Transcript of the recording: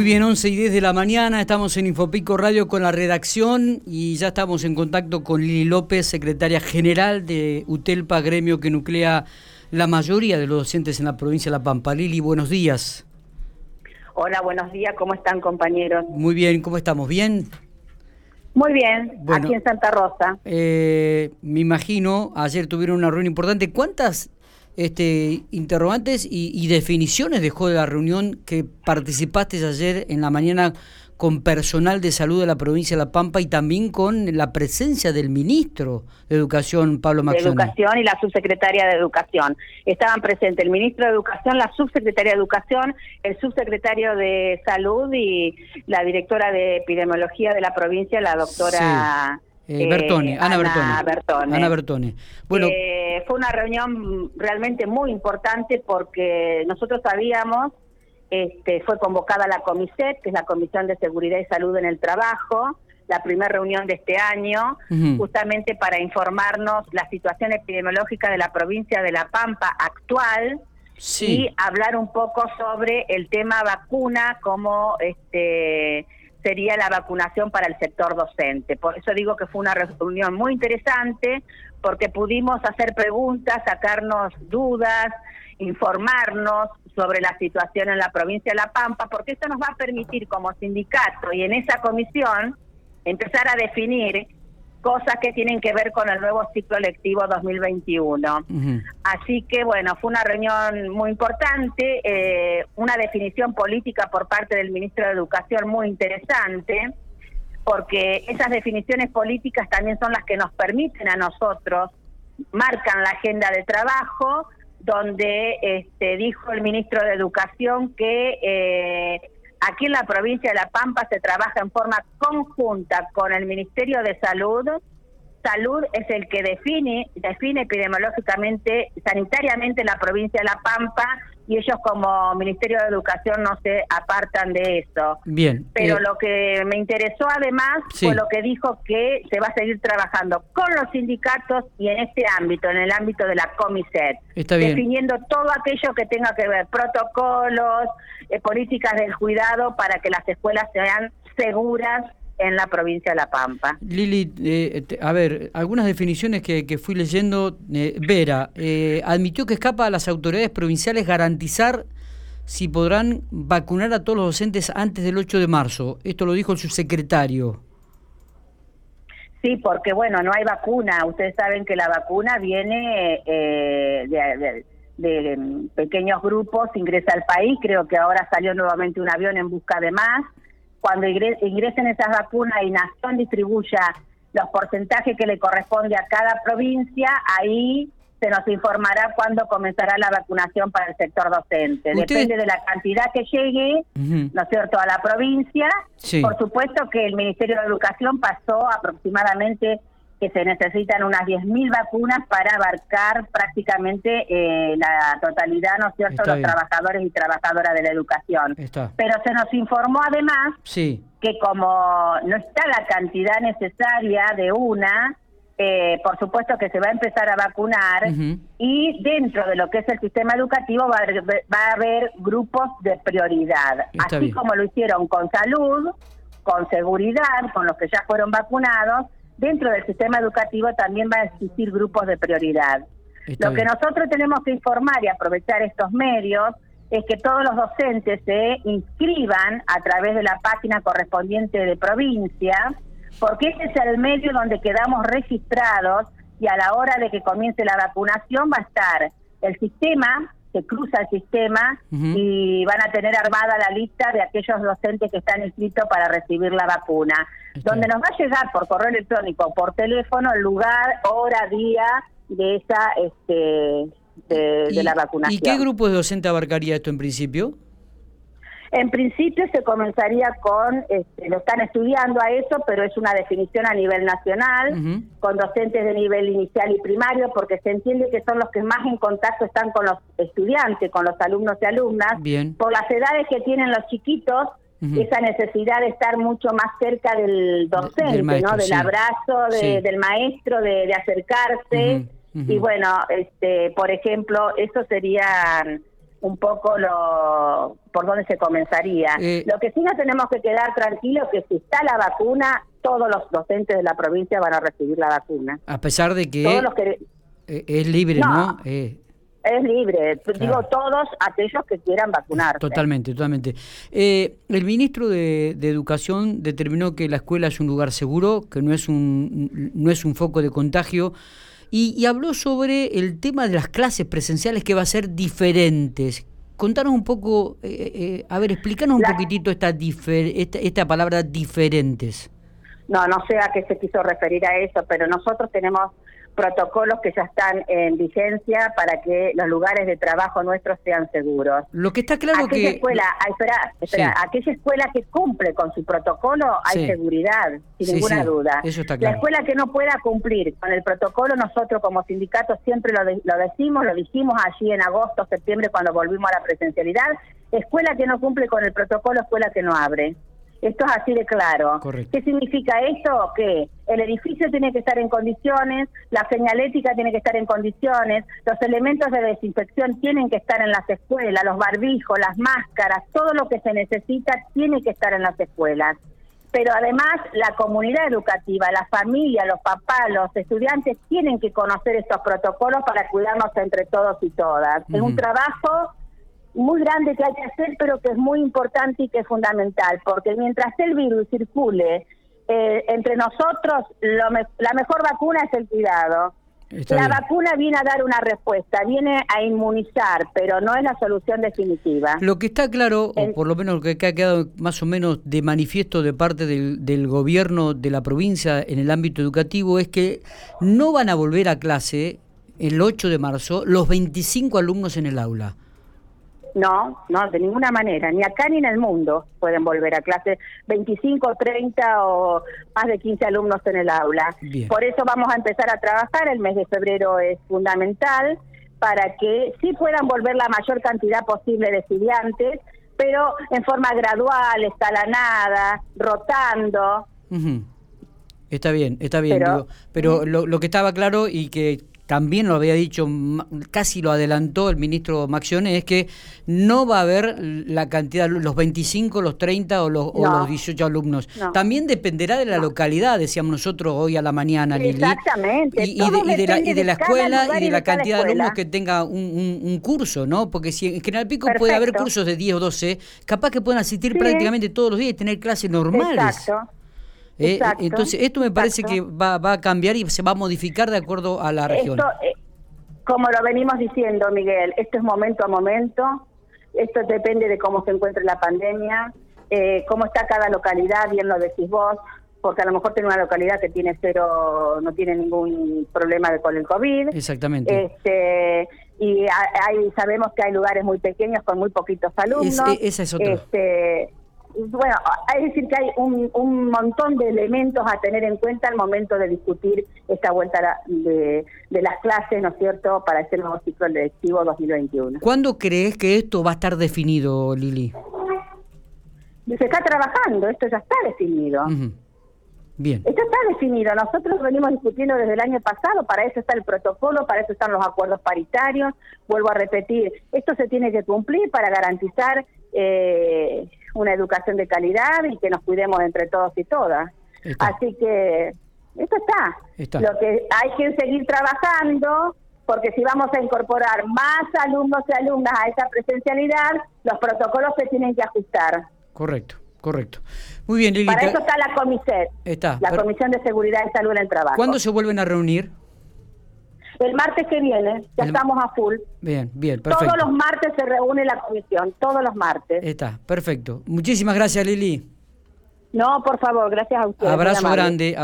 Muy bien, 11 y 10 de la mañana, estamos en Infopico Radio con la redacción y ya estamos en contacto con Lili López, secretaria general de UTELPA, gremio que nuclea la mayoría de los docentes en la provincia de La Pampa. Lili, buenos días. Hola, buenos días, ¿cómo están compañeros? Muy bien, ¿cómo estamos? ¿Bien? Muy bien, aquí en Santa Rosa. Eh, me imagino, ayer tuvieron una reunión importante. ¿Cuántas este, interrogantes y, definiciones dejó de la reunión que participaste ayer en la mañana con personal de salud de la provincia de La Pampa y también con la presencia del ministro de Educación, Pablo Maxoni. De Educación y la subsecretaria de Educación. Estaban presentes el ministro de Educación, la subsecretaria de Educación, el subsecretario de Salud y la directora de Epidemiología de la provincia, la doctora... Eh, Bertone, Ana, Bertone. Ana Bertone. Bueno, eh, fue una reunión realmente muy importante porque nosotros sabíamos, este, fue convocada la COMISET, que es la Comisión de Seguridad y Salud en el Trabajo, la primera reunión de este año, justamente para informarnos la situación epidemiológica de la provincia de La Pampa actual y hablar un poco sobre el tema vacuna como este sería la vacunación para el sector docente. Por eso digo que fue una reunión muy interesante, porque pudimos hacer preguntas, sacarnos dudas, informarnos sobre la situación en la provincia de La Pampa, porque esto nos va a permitir como sindicato y en esa comisión empezar a definir cosas que tienen que ver con el nuevo ciclo lectivo 2021. Así que bueno, fue una reunión muy importante, eh, una definición política por parte del ministro de Educación muy interesante, porque esas definiciones políticas también son las que nos permiten a nosotros, marcan la agenda de trabajo, donde este, dijo el ministro de Educación que... Eh, Aquí en la provincia de La Pampa se trabaja en forma conjunta con el Ministerio de Salud. Salud es el que define, define epidemiológicamente, sanitariamente la provincia de La Pampa y ellos como Ministerio de Educación no se apartan de eso. Bien. Pero eh, lo que me interesó además fue lo que dijo que se va a seguir trabajando con los sindicatos y en este ámbito, en el ámbito de la COMISET. Está bien. Definiendo todo aquello que tenga que ver, protocolos, eh, políticas del cuidado para que las escuelas sean seguras en la provincia de La Pampa. Lili, eh, a ver, algunas definiciones que, que fui leyendo. Eh, Vera, eh, admitió que escapa a las autoridades provinciales garantizar si podrán vacunar a todos los docentes antes del 8 de marzo. Esto lo dijo el subsecretario. Sí, porque bueno, no hay vacuna. Ustedes saben que la vacuna viene de, de, pequeños grupos, ingresa al país. Creo que ahora salió nuevamente un avión en busca de más cuando ingresen esas vacunas y Nación distribuya los porcentajes que le corresponde a cada provincia, ahí se nos informará cuándo comenzará la vacunación para el sector docente. Depende de la cantidad que llegue, ¿no es cierto?, a la provincia. Por supuesto que el Ministerio de Educación pasó aproximadamente que se necesitan unas 10.000 vacunas para abarcar prácticamente eh, la totalidad, ¿no es cierto?, los trabajadores y trabajadoras de la educación. Pero se nos informó además que como no está la cantidad necesaria de una, eh, por supuesto que se va a empezar a vacunar y dentro de lo que es el sistema educativo va a haber, grupos de prioridad, así como lo hicieron con salud, con seguridad, con los que ya fueron vacunados dentro del sistema educativo también va a existir grupos de prioridad. Lo que nosotros tenemos que informar y aprovechar estos medios es que todos los docentes se inscriban a través de la página correspondiente de provincia, porque ese es el medio donde quedamos registrados y a la hora de que comience la vacunación va a estar el sistema se cruza el sistema y van a tener armada la lista de aquellos docentes que están inscritos para recibir la vacuna, donde nos va a llegar por correo electrónico, por teléfono, el lugar, hora, día de esa este de, la vacunación. ¿Y qué grupo de docente abarcaría esto en principio? En principio se comenzaría con, este, lo están estudiando a eso, pero es una definición a nivel nacional, con docentes de nivel inicial y primario, porque se entiende que son los que más en contacto están con los estudiantes, con los alumnos y alumnas. Bien. Por las edades que tienen los chiquitos, esa necesidad de estar mucho más cerca del docente, ¿no? Del abrazo del maestro, de, acercarse. Y bueno, este, por ejemplo, eso serían un poco lo por dónde se comenzaría. Eh, lo que sí no tenemos que quedar tranquilos que si está la vacuna, todos los docentes de la provincia van a recibir la vacuna. A pesar de que, Todos los que eh, es libre, ¿no? No. Eh, es libre, Claro. digo todos aquellos que quieran vacunarse. Totalmente, totalmente. Eh, el ministro de, de Educación determinó que la escuela es un lugar seguro, que no es un, no es un foco de contagio, y, y habló sobre el tema de las clases presenciales que va a ser diferentes. Contanos un poco, eh, eh, a ver, explícanos un La- poquitito esta, difer- esta, esta palabra diferentes. No, no sé a qué se quiso referir a eso, pero nosotros tenemos protocolos que ya están en vigencia para que los lugares de trabajo nuestros sean seguros. Lo que está claro aquella que... escuela, ah, espera, espera, Sí. aquella escuela que cumple con su protocolo hay Sí. seguridad, sin Sí, ninguna duda. eso está La escuela que no pueda cumplir con el protocolo, nosotros como sindicato siempre lo, de- lo decimos, lo dijimos allí en agosto, septiembre, cuando volvimos a la presencialidad, escuela que no cumple con el protocolo, escuela que no abre. Esto es así de claro. Correcto. ¿Qué significa esto? Que el edificio tiene que estar en condiciones, la señalética tiene que estar en condiciones, los elementos de desinfección tienen que estar en las escuelas, los barbijos, las máscaras, todo lo que se necesita tiene que estar en las escuelas. Pero además la comunidad educativa, la familia, los papás, los estudiantes tienen que conocer estos protocolos para cuidarnos entre todos y todas. Es un trabajo muy grande que hay que hacer, pero que es muy importante y que es fundamental, porque mientras el virus circule eh, entre nosotros, lo me- la mejor vacuna es el cuidado. Está la bien. vacuna viene a dar una respuesta, viene a inmunizar, pero no es la solución definitiva. Lo que está claro, o por lo menos lo que ha quedado más o menos de manifiesto de parte del, del gobierno de la provincia en el ámbito educativo, es que no van a volver a clase el 8 de marzo los 25 alumnos en el aula. No, no, de ninguna manera, ni acá ni en el mundo pueden volver a clase 25, 30 o más de 15 alumnos en el aula. Bien. Por eso vamos a empezar a trabajar, el mes de febrero es fundamental para que sí puedan volver la mayor cantidad posible de estudiantes, pero en forma gradual, escalanada, rotando. Está bien, está bien. Pero- digo, pero lo, lo que estaba claro y que también lo había dicho, casi lo adelantó el ministro Maxione, es que no va a haber la cantidad, los 25, los 30 o los, o los 18 alumnos. No. También dependerá de la localidad, decíamos nosotros hoy a la mañana, Lili. Exactamente, Y, y de, y de la, y de la escuela y de la cantidad de alumnos que tenga un, un- un curso, ¿no? Porque si en General Pico puede haber cursos de 10 o 12, capaz que puedan asistir Sí. prácticamente todos los días y tener clases normales. Exacto. Eh, entonces, esto me parece exacto. que va, va a cambiar y se va a modificar de acuerdo a la región. Esto, eh, como lo venimos diciendo, Miguel, esto es momento a momento, esto depende de cómo se encuentre la pandemia, eh, cómo está cada localidad, bien lo decís vos, porque a lo mejor tiene una localidad que tiene cero, no tiene ningún problema con el COVID. Exactamente. Este, y ha- hay, sabemos que hay lugares muy pequeños con muy poquitos alumnos. Es- esa es otra. Este, bueno, es decir que hay un, un montón de elementos a tener en cuenta al momento de discutir esta vuelta de, de las clases, ¿no es cierto?, para este nuevo ciclo lectivo 2021. ¿Cuándo crees que esto va a estar definido, Lili? Se está trabajando, esto ya está definido. Bien. Esto está definido. Nosotros venimos discutiendo desde el año pasado, para eso está el protocolo, para eso están los acuerdos paritarios. Vuelvo a repetir, esto se tiene que cumplir para garantizar eh, una educación de calidad y que nos cuidemos entre todos y todas. Está. Así que esto está. Está. Lo que hay que seguir trabajando, porque si vamos a incorporar más alumnos y alumnas a esa presencialidad, los protocolos se tienen que ajustar. Correcto, correcto. Muy bien, Lili. Para eso está la COMISET, Está. la Comisión de Seguridad y Salud en el Trabajo. ¿Cuándo se vuelven a reunir? El martes que viene, ya El- estamos a full. Bien, bien, perfecto. Todos los martes se reúne la comisión, todos los martes. Está, perfecto. Muchísimas gracias, Lili. No, por favor, gracias a ustedes. muy Abrazo grande.